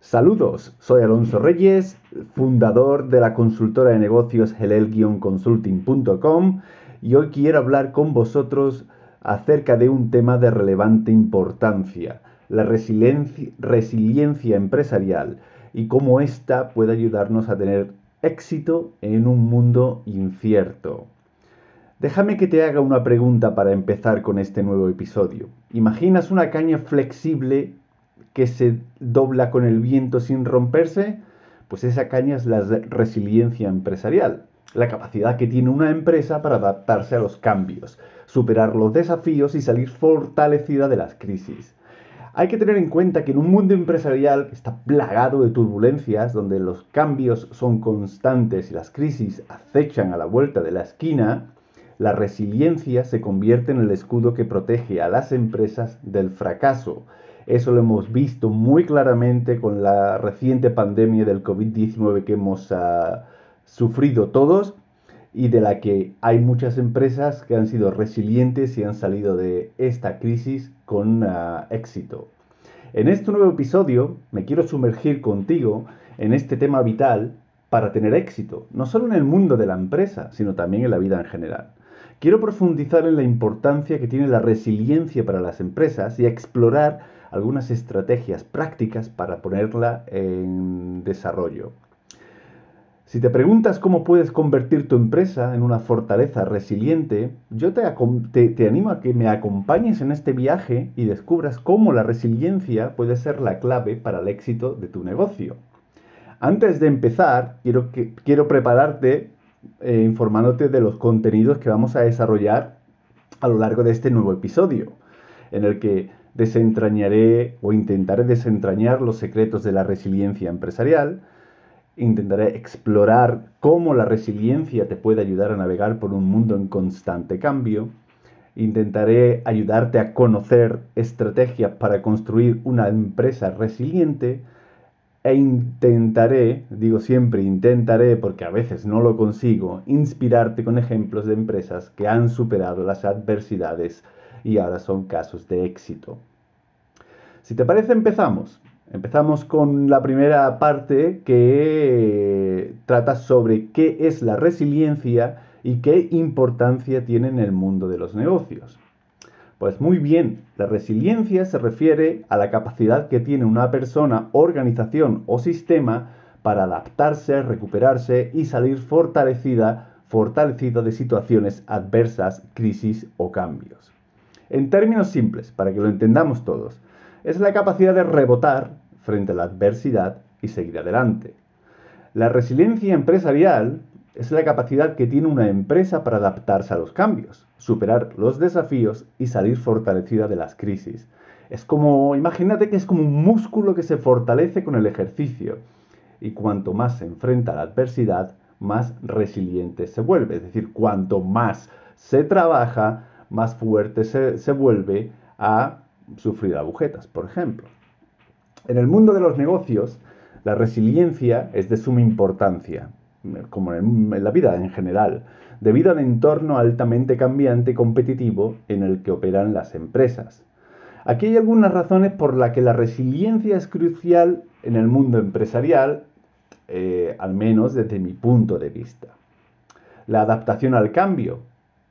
Saludos, soy Alonso Reyes, fundador de la consultora de negocios helel-consulting.com y hoy quiero hablar con vosotros acerca de un tema de relevante importancia, la resiliencia, resiliencia empresarial y cómo ésta puede ayudarnos a tener éxito en un mundo incierto. Déjame que te haga una pregunta para empezar con este nuevo episodio. ¿Imaginas una caña flexible que se dobla con el viento sin romperse? Pues esa caña es la resiliencia empresarial, la capacidad que tiene una empresa para adaptarse a los cambios, superar los desafíos y salir fortalecida de las crisis. Hay que tener en cuenta que en un mundo empresarial que está plagado de turbulencias, donde los cambios son constantes y las crisis acechan a la vuelta de la esquina, la resiliencia se convierte en el escudo que protege a las empresas del fracaso. Eso lo hemos visto muy claramente con la reciente pandemia del COVID-19 que hemos uh, sufrido todos y de la que hay muchas empresas que han sido resilientes y han salido de esta crisis con uh, éxito. En este nuevo episodio me quiero sumergir contigo en este tema vital para tener éxito, no solo en el mundo de la empresa, sino también en la vida en general. Quiero profundizar en la importancia que tiene la resiliencia para las empresas y explorar algunas estrategias prácticas para ponerla en desarrollo. Si te preguntas cómo puedes convertir tu empresa en una fortaleza resiliente, yo te, te, animo a que me acompañes en este viaje y descubras cómo la resiliencia puede ser la clave para el éxito de tu negocio. Antes de empezar, quiero, que, quiero prepararte eh, informándote de los contenidos que vamos a desarrollar a lo largo de este nuevo episodio, en el que desentrañaré o intentaré desentrañar los secretos de la resiliencia empresarial, intentaré explorar cómo la resiliencia te puede ayudar a navegar por un mundo en constante cambio, intentaré ayudarte a conocer estrategias para construir una empresa resiliente, e intentaré, digo siempre intentaré porque a veces no lo consigo, inspirarte con ejemplos de empresas que han superado las adversidades y ahora son casos de éxito. Si te parece, empezamos. Empezamos con la primera parte que trata sobre qué es la resiliencia y qué importancia tiene en el mundo de los negocios. Pues muy bien, la resiliencia se refiere a la capacidad que tiene una persona, organización o sistema para adaptarse, recuperarse y salir fortalecida, fortalecida de situaciones adversas, crisis o cambios. En términos simples, para que lo entendamos todos, es la capacidad de rebotar frente a la adversidad y seguir adelante. La resiliencia empresarial es la capacidad que tiene una empresa para adaptarse a los cambios, superar los desafíos y salir fortalecida de las crisis. Es como, imagínate que es como un músculo que se fortalece con el ejercicio y cuanto más se enfrenta a la adversidad, más resiliente se vuelve. Es decir, cuanto más se trabaja, más fuerte se, se vuelve a sufrir agujetas, por ejemplo. En el mundo de los negocios, la resiliencia es de suma importancia como en, la vida en general, debido al entorno altamente cambiante y competitivo en el que operan las empresas. Aquí hay algunas razones por las que la resiliencia es crucial en el mundo empresarial, eh, al menos desde mi punto de vista. La adaptación al cambio.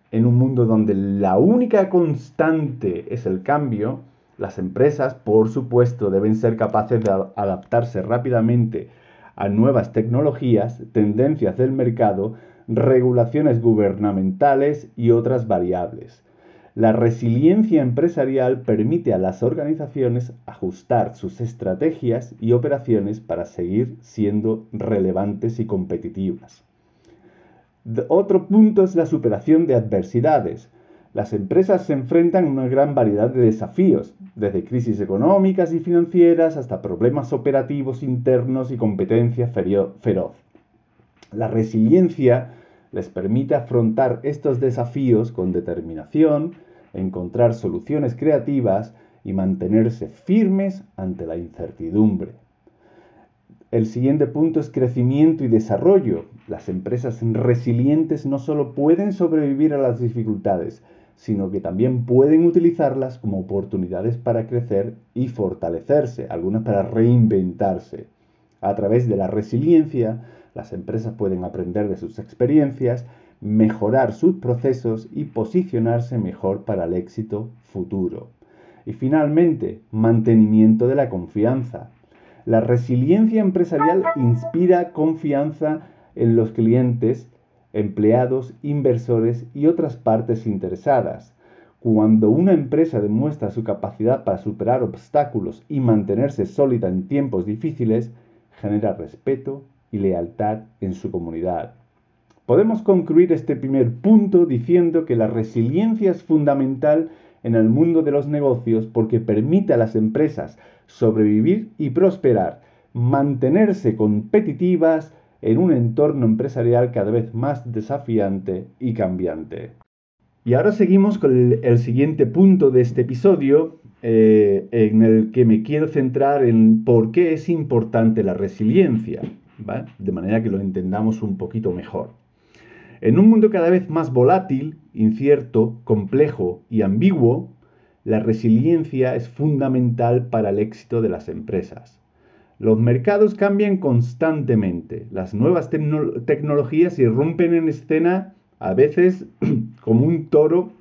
En un mundo donde la única constante es el cambio, las empresas, por supuesto, deben ser capaces de adaptarse rápidamente a nuevas tecnologías, tendencias del mercado, regulaciones gubernamentales y otras variables. La resiliencia empresarial permite a las organizaciones ajustar sus estrategias y operaciones para seguir siendo relevantes y competitivas. Otro punto es la superación de adversidades. Las empresas se enfrentan a una gran variedad de desafíos, desde crisis económicas y financieras hasta problemas operativos internos y competencia feroz. La resiliencia les permite afrontar estos desafíos con determinación, encontrar soluciones creativas y mantenerse firmes ante la incertidumbre. El siguiente punto es crecimiento y desarrollo. Las empresas resilientes no solo pueden sobrevivir a las dificultades, sino que también pueden utilizarlas como oportunidades para crecer y fortalecerse, algunas para reinventarse. A través de la resiliencia, las empresas pueden aprender de sus experiencias, mejorar sus procesos y posicionarse mejor para el éxito futuro. Y finalmente, mantenimiento de la confianza. La resiliencia empresarial inspira confianza en los clientes, empleados, inversores y otras partes interesadas. Cuando una empresa demuestra su capacidad para superar obstáculos y mantenerse sólida en tiempos difíciles, genera respeto y lealtad en su comunidad. Podemos concluir este primer punto diciendo que la resiliencia es fundamental en el mundo de los negocios porque permite a las empresas sobrevivir y prosperar, mantenerse competitivas en un entorno empresarial cada vez más desafiante y cambiante. Y ahora seguimos con el, siguiente punto de este episodio, eh, en el que me quiero centrar en por qué es importante la resiliencia, de manera que lo entendamos un poquito mejor. En un mundo cada vez más volátil, incierto, complejo y ambiguo, la resiliencia es fundamental para el éxito de las empresas. Los mercados cambian constantemente, las nuevas tecnologías irrumpen en escena a veces como un toro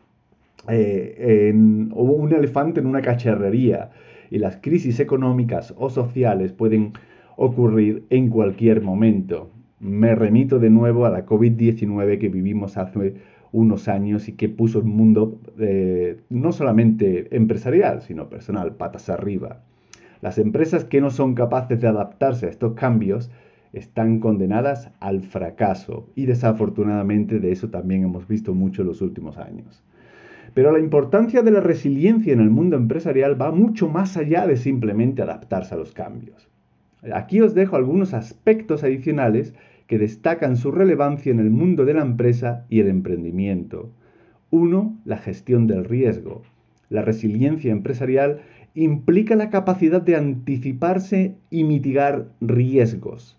eh, o un elefante en una cacharrería y las crisis económicas o sociales pueden ocurrir en cualquier momento. Me remito de nuevo a la COVID-19 que vivimos hace unos años y que puso el mundo eh, no solamente empresarial, sino personal, patas arriba. Las empresas que no son capaces de adaptarse a estos cambios están condenadas al fracaso y desafortunadamente de eso también hemos visto mucho en los últimos años. Pero la importancia de la resiliencia en el mundo empresarial va mucho más allá de simplemente adaptarse a los cambios. Aquí os dejo algunos aspectos adicionales que destacan su relevancia en el mundo de la empresa y el emprendimiento. Uno, la gestión del riesgo. La resiliencia empresarial implica la capacidad de anticiparse y mitigar riesgos.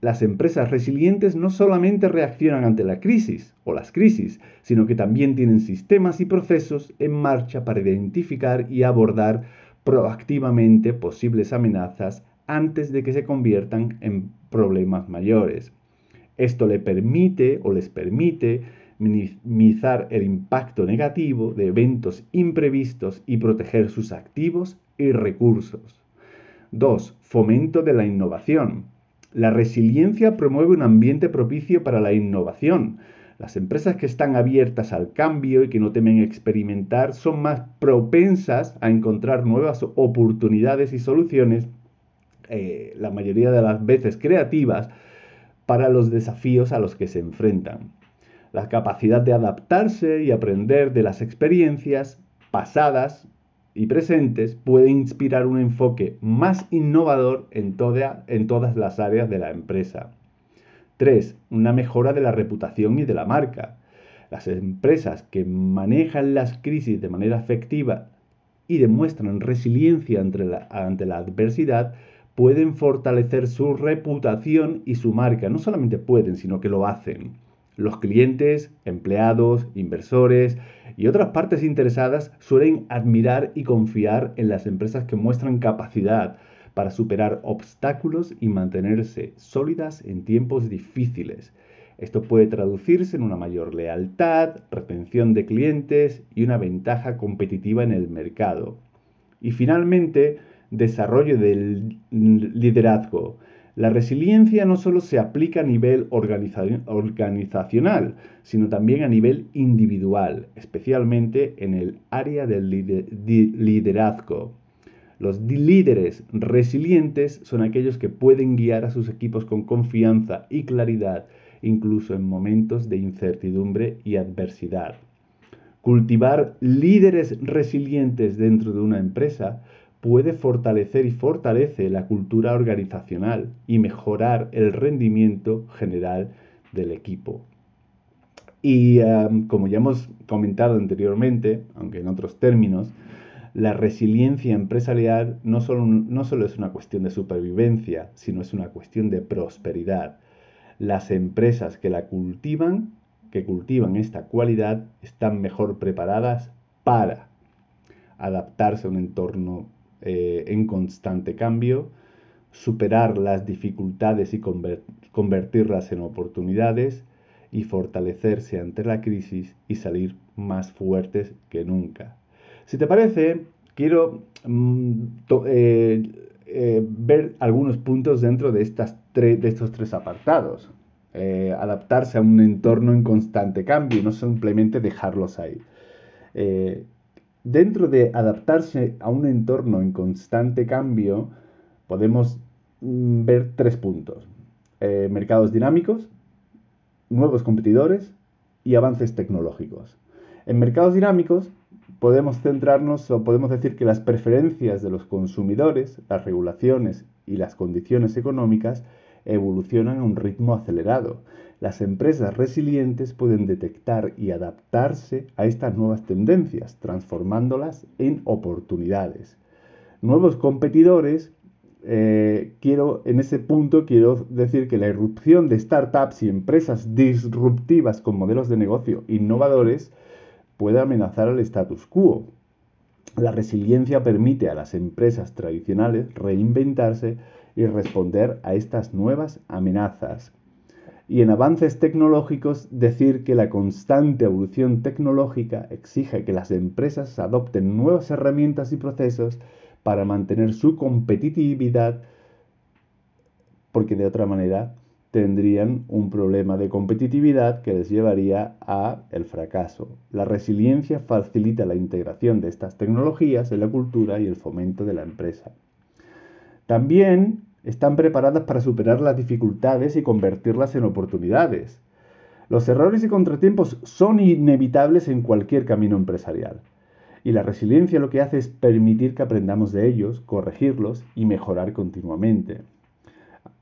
Las empresas resilientes no solamente reaccionan ante la crisis o las crisis, sino que también tienen sistemas y procesos en marcha para identificar y abordar proactivamente posibles amenazas antes de que se conviertan en problemas mayores. Esto le permite o les permite minimizar el impacto negativo de eventos imprevistos y proteger sus activos y recursos. 2. Fomento de la innovación. La resiliencia promueve un ambiente propicio para la innovación. Las empresas que están abiertas al cambio y que no temen experimentar son más propensas a encontrar nuevas oportunidades y soluciones eh, la mayoría de las veces creativas, para los desafíos a los que se enfrentan. La capacidad de adaptarse y aprender de las experiencias pasadas y presentes puede inspirar un enfoque más innovador en, en todas las áreas de la empresa. 3. Una mejora de la reputación y de la marca. Las empresas que manejan las crisis de manera efectiva y demuestran resiliencia ante la adversidad pueden fortalecer su reputación y su marca. No solamente pueden, sino que lo hacen. Los clientes, empleados, inversores y otras partes interesadas suelen admirar y confiar en las empresas que muestran capacidad para superar obstáculos y mantenerse sólidas en tiempos difíciles. Esto puede traducirse en una mayor lealtad, retención de clientes y una ventaja competitiva en el mercado. Y finalmente, desarrollo del liderazgo. La resiliencia no solo se aplica a nivel organizacional, sino también a nivel individual, especialmente en el área del liderazgo. Los líderes resilientes son aquellos que pueden guiar a sus equipos con confianza y claridad, incluso en momentos de incertidumbre y adversidad. Cultivar líderes resilientes dentro de una empresa puede fortalecer y fortalece la cultura organizacional y mejorar el rendimiento general del equipo. Y como ya hemos comentado anteriormente, aunque en otros términos, la resiliencia empresarial no solo, no solo es una cuestión de supervivencia, sino es una cuestión de prosperidad. Las empresas que la cultivan que cultivan esta cualidad están mejor preparadas para adaptarse a un entorno eh, en constante cambio, superar las dificultades y convertirlas en oportunidades y fortalecerse ante la crisis y salir más fuertes que nunca. Si te parece, quiero mm, eh, eh, ver algunos puntos dentro de, estas de estos tres apartados. Adaptarse a un entorno en constante cambio y no simplemente dejarlos ahí. Dentro de adaptarse a un entorno en constante cambio, podemos mm, ver tres puntos. mercados dinámicos, nuevos competidores y avances tecnológicos. En mercados dinámicos podemos centrarnos o podemos decir que las preferencias de los consumidores, las regulaciones y las condiciones económicas evolucionan a un ritmo acelerado. Las empresas resilientes pueden detectar y adaptarse a estas nuevas tendencias, transformándolas en oportunidades. Nuevos competidores eh, quiero, en ese punto quiero decir que la irrupción de startups y empresas disruptivas con modelos de negocio innovadores puede amenazar al status quo. La resiliencia permite a las empresas tradicionales reinventarse y responder a estas nuevas amenazas. Y en avances tecnológicos, decir que la constante evolución tecnológica exige que las empresas adopten nuevas herramientas y procesos para mantener su competitividad, porque de otra manera tendrían un problema de competitividad que les llevaría a el fracaso. La resiliencia facilita la integración de estas tecnologías en la cultura y el fomento de la empresa. También están preparadas para superar las dificultades y convertirlas en oportunidades. Los errores y contratiempos son inevitables en cualquier camino empresarial. Y la resiliencia lo que hace es permitir que aprendamos de ellos, corregirlos y mejorar continuamente.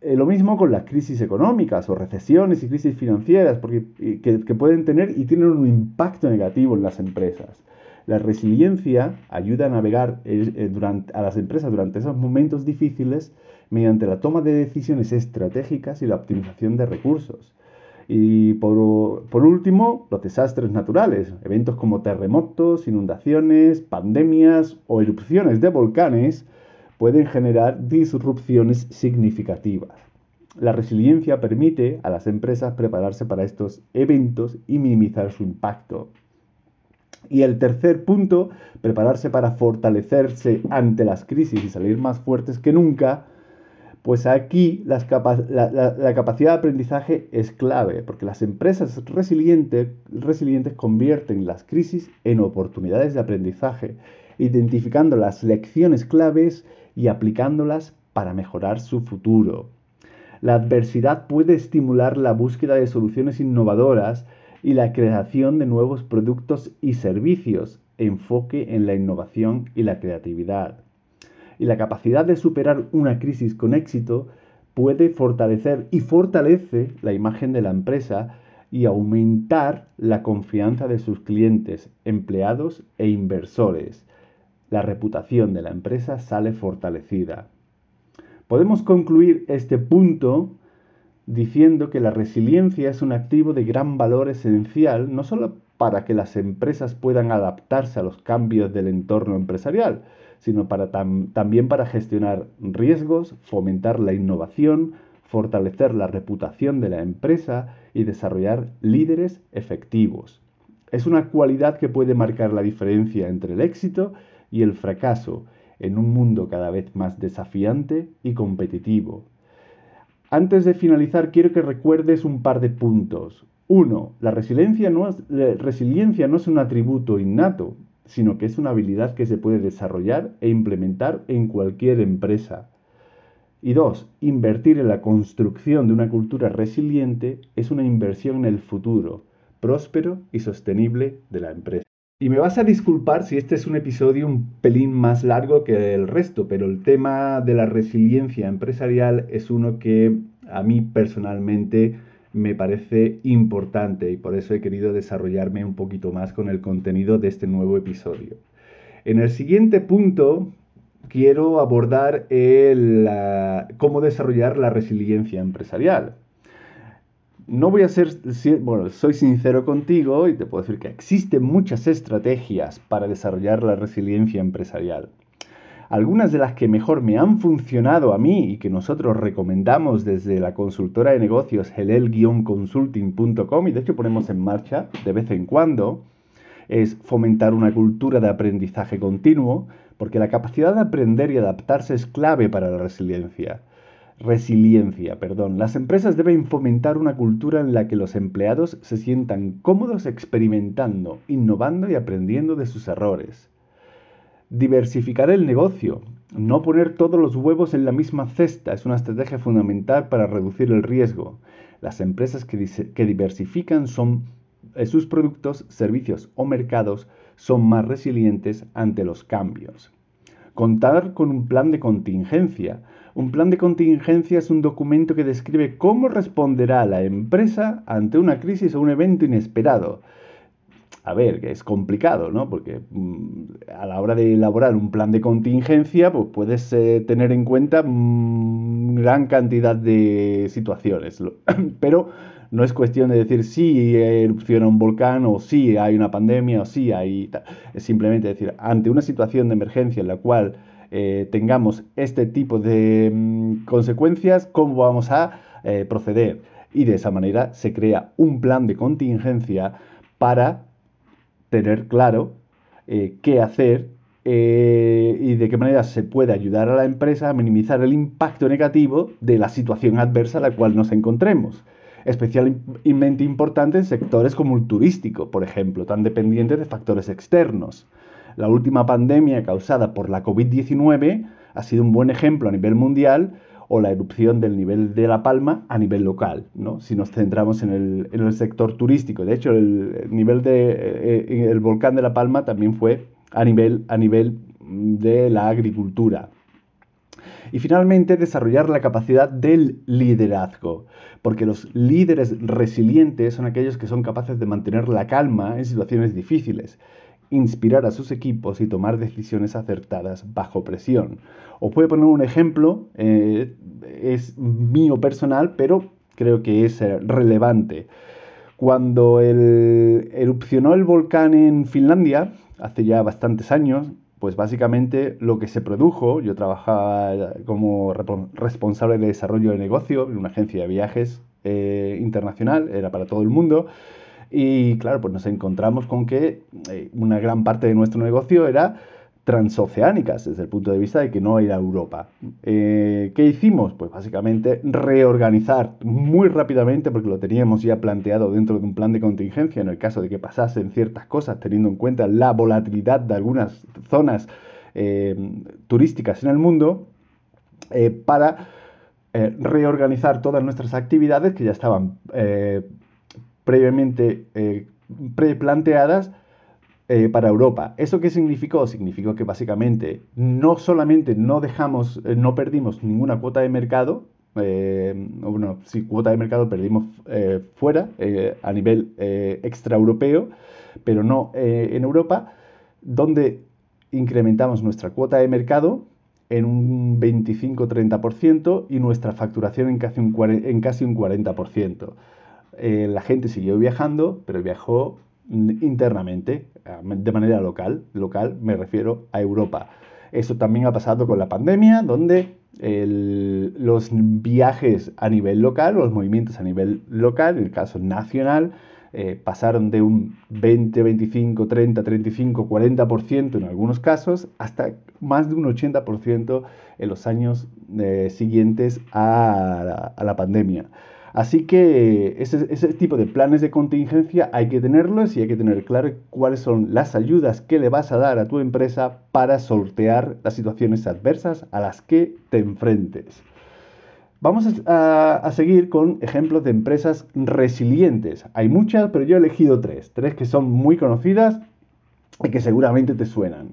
Eh, lo mismo con las crisis económicas o recesiones y crisis financieras, porque, que, pueden tener y tienen un impacto negativo en las empresas. La resiliencia ayuda a navegar eh, eh, a las empresas durante esos momentos difíciles mediante la toma de decisiones estratégicas y la optimización de recursos. Y por, último, los desastres naturales, eventos como terremotos, inundaciones, pandemias o erupciones de volcanes pueden generar disrupciones significativas. La resiliencia permite a las empresas prepararse para estos eventos y minimizar su impacto. Y el tercer punto, prepararse para fortalecerse ante las crisis y salir más fuertes que nunca, pues aquí la, capacidad de aprendizaje es clave, porque las empresas resilientes, resilientes convierten las crisis en oportunidades de aprendizaje, identificando las lecciones claves y aplicándolas para mejorar su futuro. La adversidad puede estimular la búsqueda de soluciones innovadoras y la creación de nuevos productos y servicios, enfoque en la innovación y la creatividad y la capacidad de superar una crisis con éxito puede fortalecer y fortalece la imagen de la empresa y aumentar la confianza de sus clientes, empleados e inversores. La reputación de la empresa sale fortalecida. Podemos concluir este punto diciendo que la resiliencia es un activo de gran valor esencial no solo para que las empresas puedan adaptarse a los cambios del entorno empresarial, sino para también para gestionar riesgos, fomentar la innovación, fortalecer la reputación de la empresa y desarrollar líderes efectivos. Es una cualidad que puede marcar la diferencia entre el éxito y el fracaso en un mundo cada vez más desafiante y competitivo. Antes de finalizar, quiero que recuerdes un par de puntos. Uno, la resiliencia no es, resiliencia no es un atributo innato, sino que es una habilidad que se puede desarrollar e implementar en cualquier empresa. Y dos, invertir en la construcción de una cultura resiliente es una inversión en el futuro, próspero y sostenible de la empresa. Y me vas a disculpar si este es un episodio un pelín más largo que el resto, pero el tema de la resiliencia empresarial es uno que a mí personalmente me parece importante y por eso he querido desarrollarme un poquito más con el contenido de este nuevo episodio. En el siguiente punto quiero abordar el, cómo desarrollar la resiliencia empresarial. No voy a ser, bueno, soy sincero contigo y te puedo decir que existen muchas estrategias para desarrollar la resiliencia empresarial. Algunas de las que mejor me han funcionado a mí y que nosotros recomendamos desde la consultora de negocios helel-consulting.com y de hecho ponemos en marcha de vez en cuando, es fomentar una cultura de aprendizaje continuo, porque la capacidad de aprender y adaptarse es clave para la resiliencia resiliencia, perdón. Las empresas deben fomentar una cultura en la que los empleados se sientan cómodos experimentando, innovando y aprendiendo de sus errores. Diversificar el negocio. No poner todos los huevos en la misma cesta es una estrategia fundamental para reducir el riesgo. Las empresas que, diversifican eh, sus productos, servicios o mercados son más resilientes ante los cambios. Contar con un plan de contingencia. Un plan de contingencia es un documento que describe cómo responderá la empresa ante una crisis o un evento inesperado. A ver, que es complicado, ¿no? Porque mm, a la hora de elaborar un plan de contingencia, pues puedes eh, tener en cuenta mm, gran cantidad de situaciones. Pero no es cuestión de decir si erupciona un volcán o si hay una pandemia o si hay... Es simplemente decir, ante una situación de emergencia en la cual eh, tengamos este tipo de mm, consecuencias, cómo vamos a eh, proceder. Y de esa manera se crea un plan de contingencia para tener claro eh, qué hacer y de qué manera se puede ayudar a la empresa a minimizar el impacto negativo de la situación adversa a la cual nos encontremos. Especialmente importante en sectores como el turístico, por ejemplo, tan dependientes de factores externos. La última pandemia causada por la COVID-19 ha sido un buen ejemplo a nivel mundial o la erupción del nivel de La Palma a nivel local, ¿no? si nos centramos en el, sector turístico. De hecho, el nivel de, eh, volcán de La Palma también fue a nivel, a nivel de la agricultura. Y finalmente, desarrollar la capacidad del liderazgo, porque los líderes resilientes son aquellos que son capaces de mantener la calma en situaciones difíciles inspirar a sus equipos y tomar decisiones acertadas bajo presión. Os puedo poner un ejemplo, eh, es mío personal, pero creo que es eh, relevante. Cuando erupcionó el volcán en Finlandia, hace ya bastantes años, pues básicamente lo que se produjo, yo trabajaba como responsable de desarrollo de negocio en una agencia de viajes eh, internacional, era para todo el mundo, y claro, pues nos encontramos con que eh, una gran parte de nuestro negocio era transoceánicas, desde el punto de vista de que no era Europa. Eh, ¿Qué hicimos? Pues básicamente reorganizar muy rápidamente, porque lo teníamos ya planteado dentro de un plan de contingencia, en el caso de que pasasen ciertas cosas, teniendo en cuenta la volatilidad de algunas zonas eh, turísticas en el mundo, para reorganizar todas nuestras actividades que ya estaban previamente eh, preplanteadas eh, para Europa. ¿Eso qué significó? Significó que básicamente no solamente no dejamos, eh, no perdimos ninguna cuota de mercado, bueno, sí, cuota de mercado perdimos fuera a nivel extraeuropeo, pero no en Europa, donde incrementamos nuestra cuota de mercado en un 25-30% y nuestra facturación en casi un 40%. Eh, la gente siguió viajando, pero viajó internamente, de manera local. Local me refiero a Europa. Eso también ha pasado con la pandemia, donde los viajes a nivel local, los movimientos a nivel local, en el caso nacional, eh, pasaron de un 20, 25, 30, 35, 40% en algunos casos, hasta más de un 80% en los años eh, siguientes a la pandemia. Así que ese, tipo de planes de contingencia hay que tenerlos y hay que tener claro cuáles son las ayudas que le vas a dar a tu empresa para sortear las situaciones adversas a las que te enfrentes. Vamos a, seguir con ejemplos de empresas resilientes. Hay muchas, pero yo he elegido tres. Tres que son muy conocidas y que seguramente te suenan.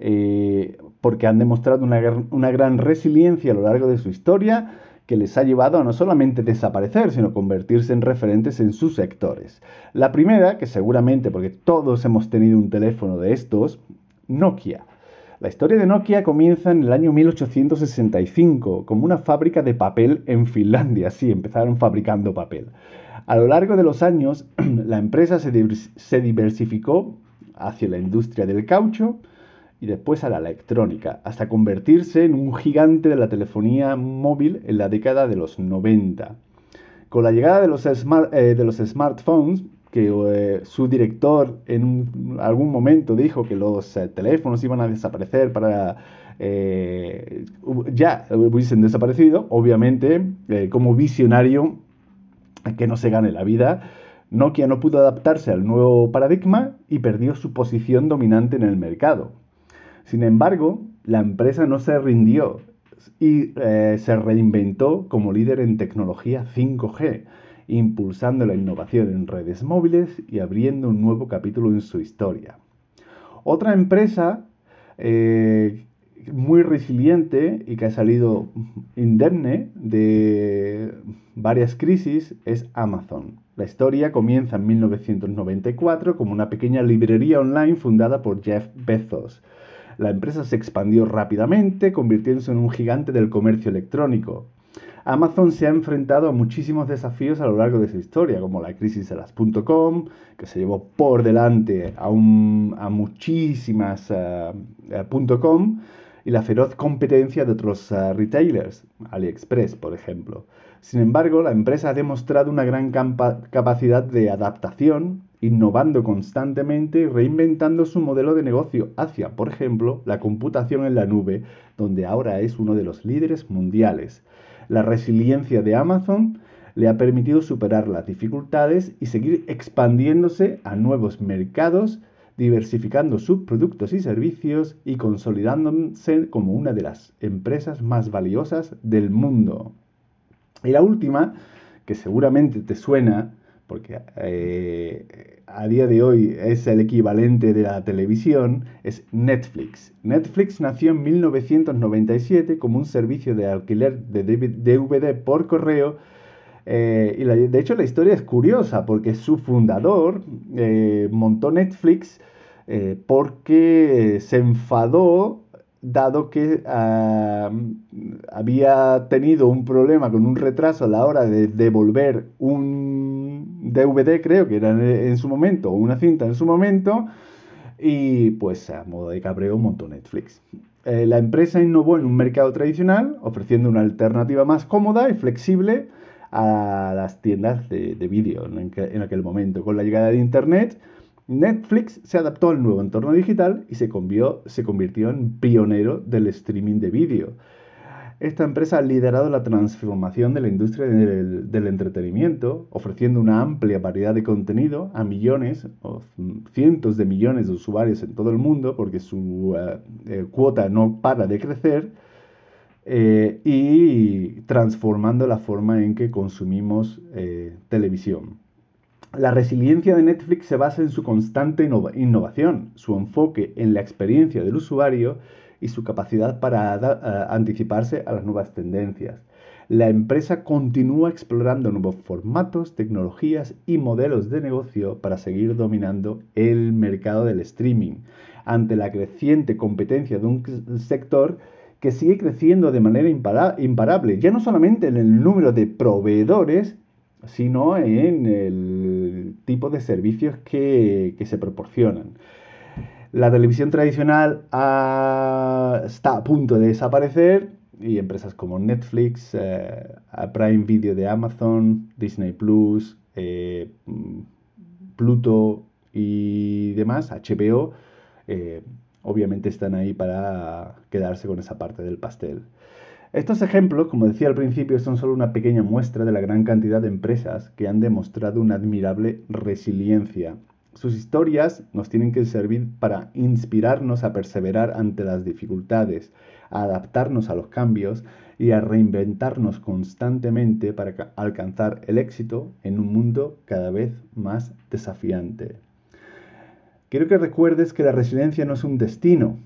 Eh, porque han demostrado una gran resiliencia a lo largo de su historia que les ha llevado a no solamente desaparecer, sino convertirse en referentes en sus sectores. La primera, que seguramente porque todos hemos tenido un teléfono de estos, Nokia. La historia de Nokia comienza en el año 1865 como una fábrica de papel en Finlandia. Sí, empezaron fabricando papel. A lo largo de los años, la empresa se, diversificó hacia la industria del caucho y después a la electrónica, hasta convertirse en un gigante de la telefonía móvil en la década de los 90. Con la llegada de los, eh, de los smartphones, que eh, su director en algún momento dijo que los eh, teléfonos iban a desaparecer para ya hubiesen desaparecido, obviamente como visionario que no se gane la vida, Nokia no pudo adaptarse al nuevo paradigma y perdió su posición dominante en el mercado. Sin embargo, la empresa no se rindió y se reinventó como líder en tecnología 5G impulsando la innovación en redes móviles y abriendo un nuevo capítulo en su historia. Otra empresa eh, muy resiliente y que ha salido indemne de varias crisis es Amazon. La historia comienza en 1994 como una pequeña librería online fundada por Jeff Bezos. La empresa se expandió rápidamente, convirtiéndose en un gigante del comercio electrónico. Amazon se ha enfrentado a muchísimos desafíos a lo largo de su historia, como la crisis de las .com, que se llevó por delante a, muchísimas eh, eh, .com, y la feroz competencia de otros eh, retailers, AliExpress, por ejemplo. Sin embargo, la empresa ha demostrado una gran capacidad de adaptación, innovando constantemente y reinventando su modelo de negocio hacia, por ejemplo, la computación en la nube, donde ahora es uno de los líderes mundiales. La resiliencia de Amazon le ha permitido superar las dificultades y seguir expandiéndose a nuevos mercados, diversificando sus productos y servicios y consolidándose como una de las empresas más valiosas del mundo. Y la última, que seguramente te suena, porque eh, a día de hoy es el equivalente de la televisión, es Netflix. Netflix nació en 1997 como un servicio de alquiler de DVD por correo. Eh, y de hecho la historia es curiosa porque su fundador eh, montó Netflix porque se enfadó dado que ah, había tenido un problema con un retraso a la hora de devolver un DVD, creo que era en su momento, o una cinta en su momento, y pues a modo de cabreo montó Netflix. Eh, la empresa innovó en un mercado tradicional, ofreciendo una alternativa más cómoda y flexible a las tiendas de, vídeo en aquel momento. Con la llegada de Internet, Netflix se adaptó al nuevo entorno digital y se, convirtió en pionero del streaming de vídeo. Esta empresa ha liderado la transformación de la industria del, entretenimiento, ofreciendo una amplia variedad de contenido a millones o cientos de millones de usuarios en todo el mundo, porque su eh, eh, cuota no para de crecer, eh, y transformando la forma en que consumimos televisión. La resiliencia de Netflix se basa en su constante innovación, su enfoque en la experiencia del usuario y su capacidad para eh, anticiparse a las nuevas tendencias. La empresa continúa explorando nuevos formatos, tecnologías y modelos de negocio para seguir dominando el mercado del streaming, ante la creciente competencia de un sector que sigue creciendo de manera imparable, ya no solamente en el número de proveedores, sino en el tipo de servicios que, se proporcionan. La televisión tradicional está a punto de desaparecer y empresas como Netflix, eh, Prime Video de Amazon, Disney Plus, eh, Pluto y demás, HBO, eh, obviamente están ahí para quedarse con esa parte del pastel. Estos ejemplos, como decía al principio, son solo una pequeña muestra de la gran cantidad de empresas que han demostrado una admirable resiliencia. Sus historias nos tienen que servir para inspirarnos a perseverar ante las dificultades, a adaptarnos a los cambios y a reinventarnos constantemente para alcanzar el éxito en un mundo cada vez más desafiante. Quiero que recuerdes que la resiliencia no es un destino,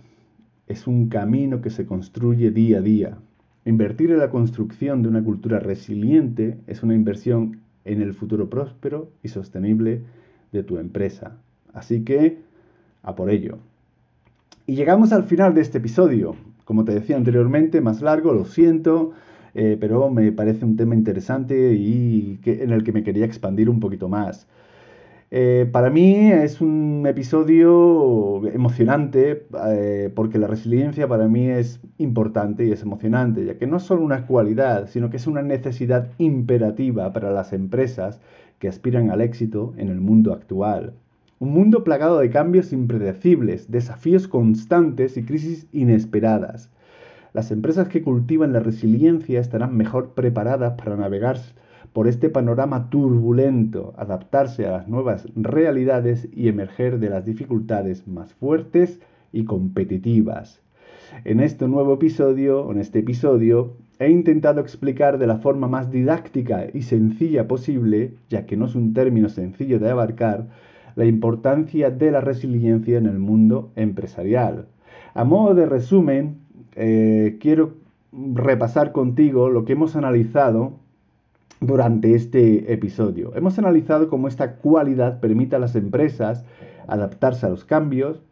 es un camino que se construye día a día. Invertir en la construcción de una cultura resiliente es una inversión en el futuro próspero y sostenible de tu empresa. Así que, a por ello. Y llegamos al final de este episodio. Como te decía anteriormente, más largo, lo siento, eh, pero me parece un tema interesante y en el que me quería expandir un poquito más. Eh, para mí es un episodio emocionante eh, porque la resiliencia para mí es importante y es emocionante, ya que no es solo una cualidad, sino que es una necesidad imperativa para las empresas que aspiran al éxito en el mundo actual. Un mundo plagado de cambios impredecibles, desafíos constantes y crisis inesperadas. Las empresas que cultivan la resiliencia estarán mejor preparadas para navegar por este panorama turbulento, adaptarse a las nuevas realidades y emerger de las dificultades más fuertes y competitivas. En este nuevo episodio, en este episodio, he intentado explicar de la forma más didáctica y sencilla posible, ya que no es un término sencillo de abarcar, la importancia de la resiliencia en el mundo empresarial. A modo de resumen, eh, quiero repasar contigo lo que hemos analizado durante este episodio. Hemos analizado cómo esta cualidad permite a las empresas adaptarse a los cambios,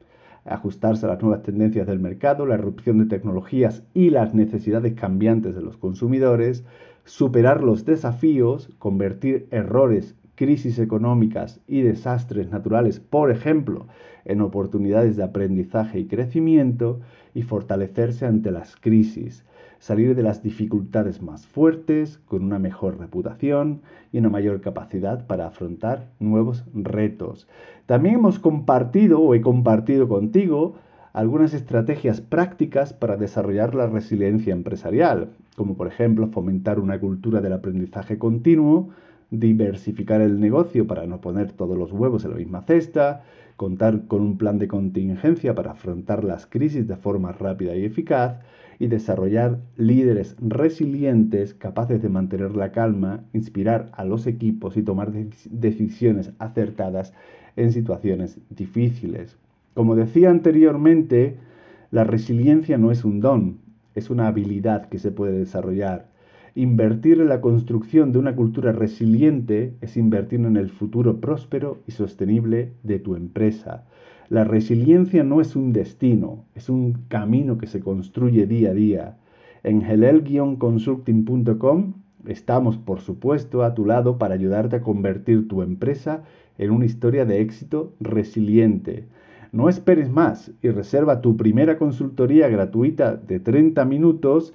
ajustarse a las nuevas tendencias del mercado, la erupción de tecnologías y las necesidades cambiantes de los consumidores, superar los desafíos, convertir errores crisis económicas y desastres naturales, por ejemplo, en oportunidades de aprendizaje y crecimiento, y fortalecerse ante las crisis, salir de las dificultades más fuertes, con una mejor reputación y una mayor capacidad para afrontar nuevos retos. También hemos compartido o he compartido contigo algunas estrategias prácticas para desarrollar la resiliencia empresarial, como por ejemplo fomentar una cultura del aprendizaje continuo, diversificar el negocio para no poner todos los huevos en la misma cesta, contar con un plan de contingencia para afrontar las crisis de forma rápida y eficaz y desarrollar líderes resilientes capaces de mantener la calma, inspirar a los equipos y tomar decisiones acertadas en situaciones difíciles. Como decía anteriormente, la resiliencia no es un don, es una habilidad que se puede desarrollar Invertir en la construcción de una cultura resiliente es invertir en el futuro próspero y sostenible de tu empresa. La resiliencia no es un destino, es un camino que se construye día a día. En helel-consulting.com estamos, por supuesto, a tu lado para ayudarte a convertir tu empresa en una historia de éxito resiliente. No esperes más y reserva tu primera consultoría gratuita de 30 minutos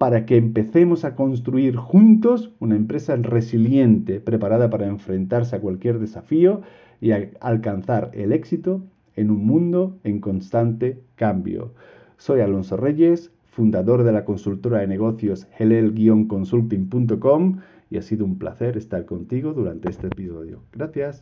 para que empecemos a construir juntos una empresa resiliente, preparada para enfrentarse a cualquier desafío y alcanzar el éxito en un mundo en constante cambio. Soy Alonso Reyes, fundador de la consultora de negocios helel-consulting.com y ha sido un placer estar contigo durante este episodio. Gracias.